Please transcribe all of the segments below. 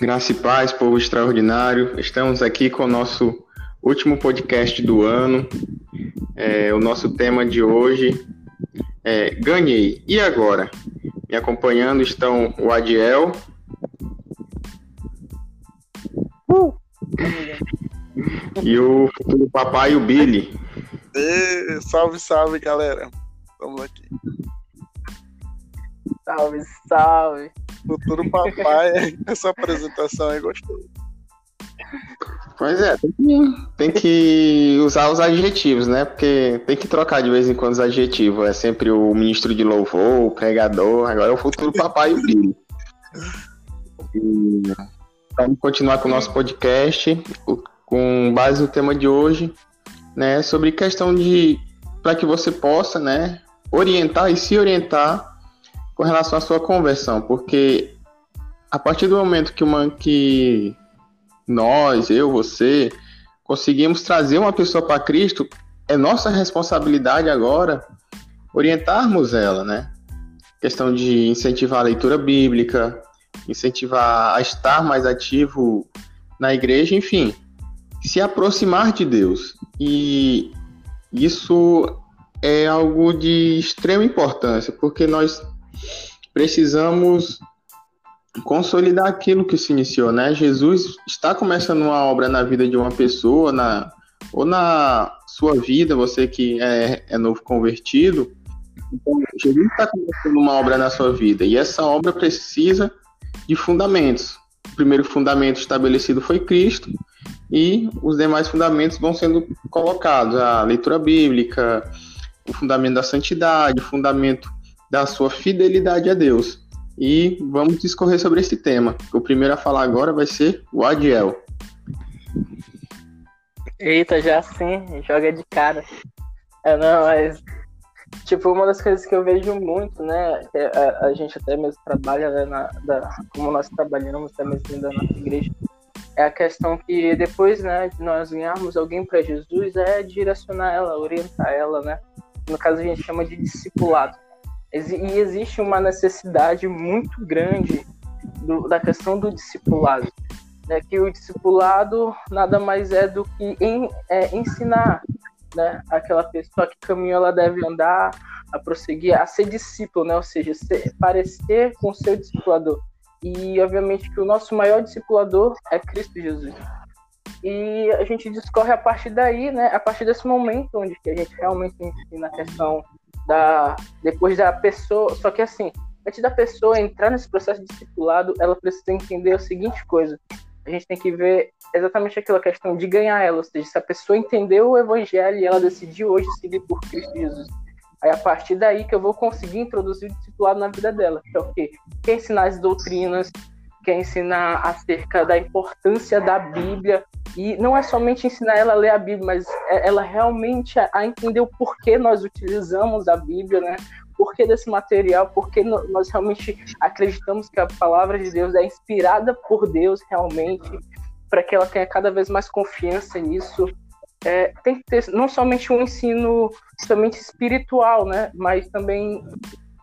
Graça e paz, povo extraordinário. Estamos aqui com o nosso último podcast do ano. É, o nosso tema de hoje é Ganhei. E agora? Me acompanhando estão o Adiel. Uh! e o futuro papai, o Billy. E, salve, salve, galera. Vamos aqui. Salve, salve. Futuro papai, essa apresentação aí gostei. Pois é, tem que, tem que, usar os adjetivos, né? Porque tem que trocar de vez em quando os adjetivos. É sempre o ministro de louvor, o pregador, agora é o futuro papai e filho. Vamos continuar com o nosso podcast, com base no tema de hoje, né? Sobre questão de. para que você possa, né? Orientar e se orientar com relação à sua conversão, porque a partir do momento que, uma, que nós, eu, você, conseguimos trazer uma pessoa para Cristo, é nossa responsabilidade agora orientarmos ela, né? Questão de incentivar a leitura bíblica, incentivar a estar mais ativo na igreja, enfim, se aproximar de Deus. E isso é algo de extrema importância, porque nós precisamos consolidar aquilo que se iniciou, né? Jesus está começando uma obra na vida de uma pessoa, na, ou na sua vida, você que é, é novo convertido. Então, Jesus está começando uma obra na sua vida e essa obra precisa de fundamentos. O primeiro fundamento estabelecido foi Cristo e os demais fundamentos vão sendo colocados: a leitura bíblica, o fundamento da santidade, o fundamento da sua fidelidade a Deus. E vamos discorrer sobre esse tema. O primeiro a falar agora vai ser o Adiel. Eita, já sim, joga de cara. É, não, mas. Tipo, uma das coisas que eu vejo muito, né? É a, a gente até mesmo trabalha, né, na, da, como nós trabalhamos até mesmo da nossa igreja, é a questão que depois, né, de nós ganharmos alguém para Jesus, é direcionar ela, orientar ela, né? No caso, a gente chama de discipulado. E existe uma necessidade muito grande do, da questão do discipulado. Né? Que o discipulado nada mais é do que em, é, ensinar né? aquela pessoa que caminho ela deve andar, a prosseguir, a ser discípulo, né? ou seja, ser, parecer com o seu discipulador. E obviamente que o nosso maior discipulador é Cristo Jesus. E a gente discorre a partir daí, né? A partir desse momento onde que a gente realmente ensina a questão da depois da pessoa, só que assim, antes da pessoa entrar nesse processo de discipulado, ela precisa entender a seguinte coisa. A gente tem que ver exatamente aquela questão de ganhar ela, ou seja, se a pessoa entendeu o evangelho e ela decidiu hoje seguir por Cristo Jesus. Aí a partir daí que eu vou conseguir introduzir o discipulado na vida dela. Que é o quê? Quer ensinar as doutrinas, quer ensinar acerca da importância da Bíblia, e não é somente ensinar ela a ler a Bíblia, mas é ela realmente a entender o porquê nós utilizamos a Bíblia, né? Porquê desse material, porque nós realmente acreditamos que a palavra de Deus é inspirada por Deus realmente, para que ela tenha cada vez mais confiança nisso. É, tem que ter não somente um ensino somente espiritual, né? Mas também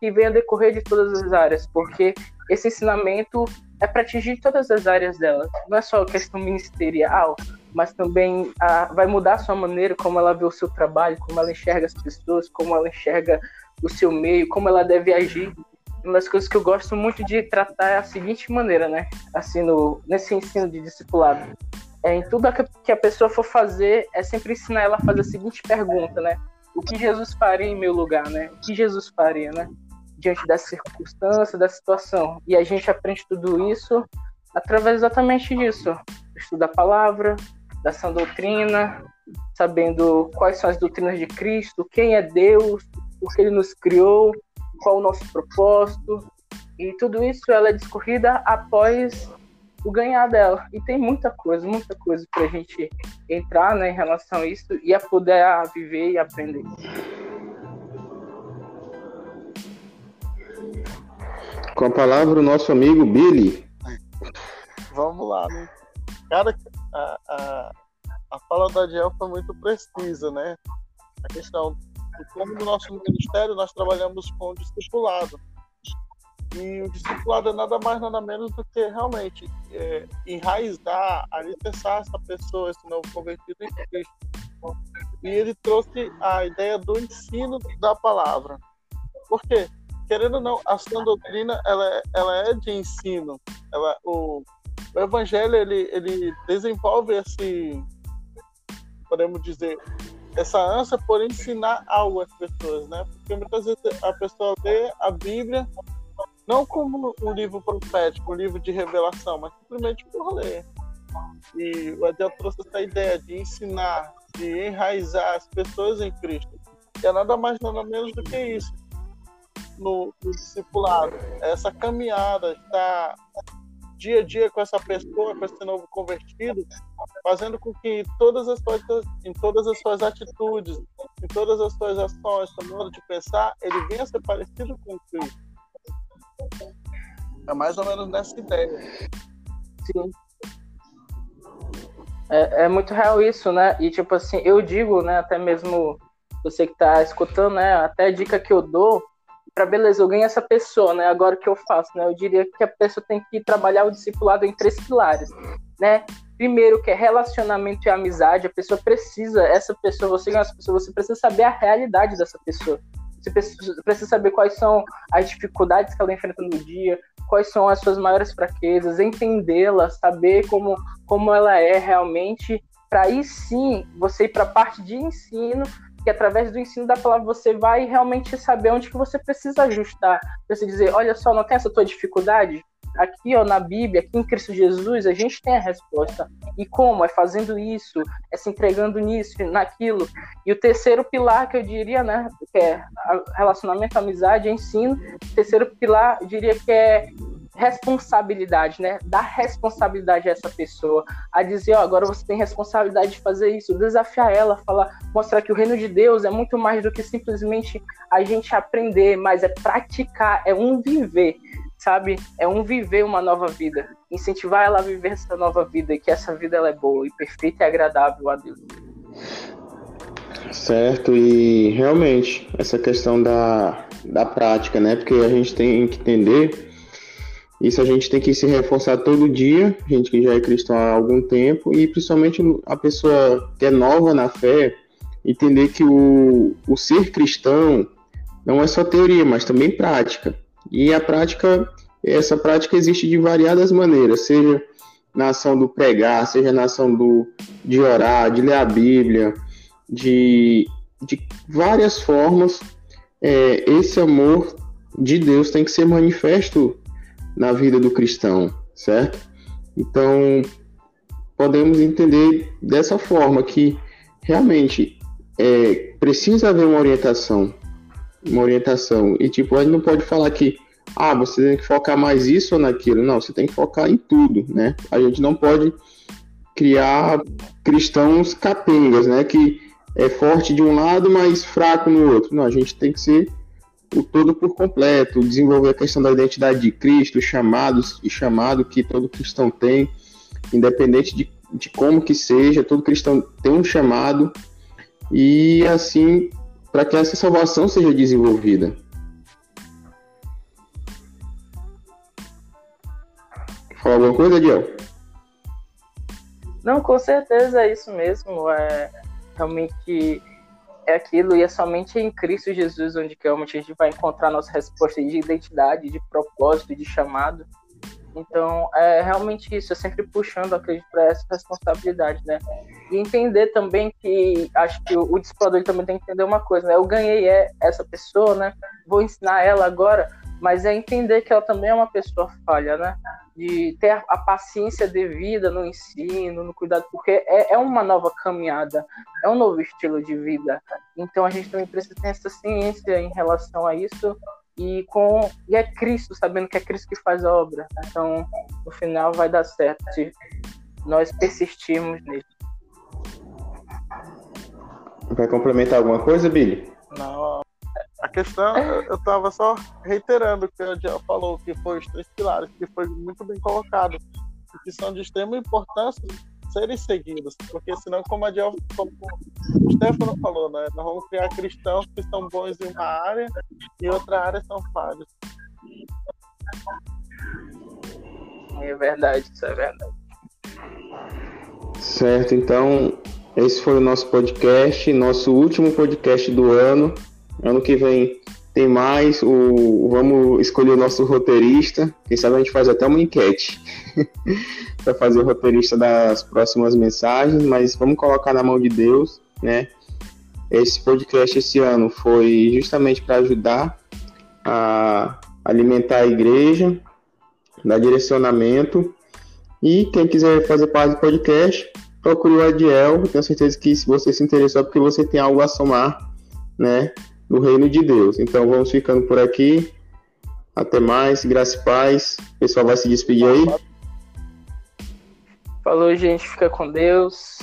que venha decorrer de todas as áreas, porque esse ensinamento é para atingir todas as áreas dela. Não é só questão ministerial, mas também a, vai mudar a sua maneira como ela vê o seu trabalho, como ela enxerga as pessoas, como ela enxerga o seu meio, como ela deve agir. Uma das coisas que eu gosto muito de tratar é a seguinte maneira, né? Assim, no, nesse ensino de discipulado. É, em tudo que a pessoa for fazer, é sempre ensinar ela a fazer a seguinte pergunta, né? O que Jesus faria em meu lugar, né? O que Jesus faria, né? Diante da circunstância, da situação. E a gente aprende tudo isso através exatamente disso. Estuda a palavra, da sã doutrina, sabendo quais são as doutrinas de Cristo, quem é Deus, por que ele nos criou, qual o nosso propósito. E tudo isso ela é discorrida após o ganhar dela. E tem muita coisa, muita coisa para a gente entrar né, em relação a isso e a poder viver e aprender. Com a palavra, o nosso amigo Billy. Vamos lá, né? Cara, a, a, a fala da Adiel foi muito precisa, né? A questão de como no nosso ministério nós trabalhamos com o discipulado. E o discipulado é nada mais, nada menos do que realmente é, enraizar, alicerçar essa pessoa, esse novo convertido em Cristo. E ele trouxe a ideia do ensino da palavra. Por quê? Querendo ou não, a sua doutrina ela, é, ela é de ensino. Ela, o, o evangelho ele, ele desenvolve esse, podemos dizer, essa ânsia por ensinar algo às pessoas, né? Porque muitas vezes a pessoa lê a Bíblia não como um livro profético, um livro de revelação, mas simplesmente por ler. E o Adel trouxe essa ideia de ensinar, de enraizar as pessoas em Cristo. Que é nada mais, nada menos do que isso no, no discipulado. Essa caminhada, estar dia a dia com essa pessoa, com esse novo convertido, fazendo com que todas as suas, em todas as suas atitudes, em todas as suas ações, seu modo de pensar, ele venha ser parecido com Cristo. É mais ou menos nessa ideia. Sim. É, é muito real isso, né? E tipo assim, eu digo, né, até mesmo você que tá escutando, né, até a dica que eu dou para beleza, eu ganho essa pessoa, né? Agora o que eu faço, né? Eu diria que a pessoa tem que trabalhar o discipulado em três pilares, né? Primeiro, que é relacionamento e amizade. A pessoa precisa, essa pessoa, você ganha essa pessoa, você precisa saber a realidade dessa pessoa. Você precisa saber quais são as dificuldades que ela enfrenta no dia, quais são as suas maiores fraquezas, entendê-la, saber como, como ela é realmente, para aí sim você ir para a parte de ensino, que através do ensino da palavra você vai realmente saber onde que você precisa ajustar. Você dizer, olha só, não tem essa tua dificuldade? Aqui, ó, na Bíblia, aqui em Cristo Jesus, a gente tem a resposta. E como? É fazendo isso, é se entregando nisso, naquilo. E o terceiro pilar que eu diria, né, que é relacionamento, amizade, ensino. O terceiro pilar, eu diria que é responsabilidade, né? Dar responsabilidade a essa pessoa, a dizer, ó, agora você tem responsabilidade de fazer isso, desafiar ela, falar, mostrar que o reino de Deus é muito mais do que simplesmente a gente aprender, mas é praticar, é um viver, sabe? É um viver uma nova vida, incentivar ela a viver essa nova vida e que essa vida ela é boa e perfeita e agradável a Deus. Certo, e realmente essa questão da, da prática, né? Porque a gente tem que entender isso a gente tem que se reforçar todo dia, gente que já é cristão há algum tempo, e principalmente a pessoa que é nova na fé, entender que o, o ser cristão não é só teoria, mas também prática. E a prática, essa prática existe de variadas maneiras, seja na ação do pregar, seja na ação do, de orar, de ler a Bíblia, de, de várias formas. É, esse amor de Deus tem que ser manifesto na vida do cristão, certo? Então, podemos entender dessa forma que realmente é, precisa haver uma orientação, uma orientação. E tipo, a gente não pode falar que ah, você tem que focar mais isso ou naquilo. Não, você tem que focar em tudo, né? A gente não pode criar cristãos capengas, né? Que é forte de um lado, mas fraco no outro. Não, a gente tem que ser o todo por completo, desenvolver a questão da identidade de Cristo, chamados e chamado que todo cristão tem, independente de, de como que seja, todo cristão tem um chamado e assim para que essa salvação seja desenvolvida. Fala alguma coisa, Adiel? Não, com certeza é isso mesmo. É realmente é aquilo e é somente em Cristo Jesus onde realmente a gente vai encontrar nossa resposta de identidade, de propósito, de chamado. Então, é realmente isso, é sempre puxando, acredito, para essa responsabilidade, né? E entender também que, acho que o, discipulador também tem que entender uma coisa, né? Eu ganhei é, essa pessoa, né? Vou ensinar ela agora, mas é entender que ela também é uma pessoa falha, né? De ter a paciência devida no ensino, no cuidado, porque é, é uma nova caminhada, é um novo estilo de vida. Então a gente também precisa ter essa ciência em relação a isso e com e é Cristo, sabendo que é Cristo que faz a obra. Então, no final vai dar certo se nós persistirmos nisso. Vai complementar alguma coisa, Billy? A questão, eu estava só reiterando o que o Diel falou, que foi os três pilares, que foi muito bem colocado, que são de extrema importância serem seguidos, porque senão, como a Diel, como o Stefano falou, né, nós vamos criar cristãos que são bons em uma área e outra área são falhos. É verdade, isso é verdade. Certo, então esse foi o nosso podcast, nosso último podcast do ano. Ano que vem tem mais. O, vamos escolher o nosso roteirista. Quem sabe a gente faz até uma enquete para fazer o roteirista das próximas mensagens, mas vamos colocar na mão de Deus, né? Esse podcast esse ano foi justamente para ajudar a alimentar a igreja, dar direcionamento. E quem quiser fazer parte do podcast, procure o Adiel. Tenho certeza que se você se interessou, é porque você tem algo a somar, né? No reino de Deus. Então vamos ficando por aqui. Até mais, graça e paz. O pessoal vai se despedir aí. Falou, gente. Fica com Deus.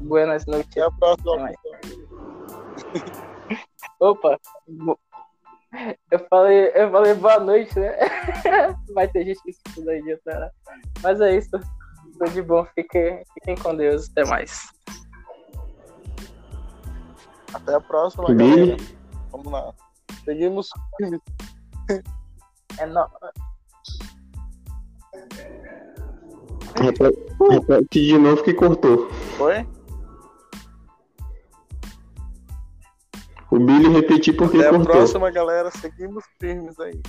Buenas noites. Até a próxima. Opa. Eu falei, eu falei boa noite, né? Vai ter gente que estuda aí, tá? Mas é isso. Tudo de bom. Fiquem, fiquem com Deus. Até mais. Até a próxima, galera. Vamos lá. Seguimos. É no... Repete de novo que cortou. Oi? O Billy repetir porque Até cortou. a próxima, galera. Seguimos firmes aí.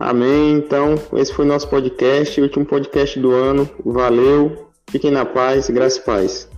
Amém. Então, esse foi o nosso podcast, último podcast do ano. Valeu. Fiquem na paz, graça e paz.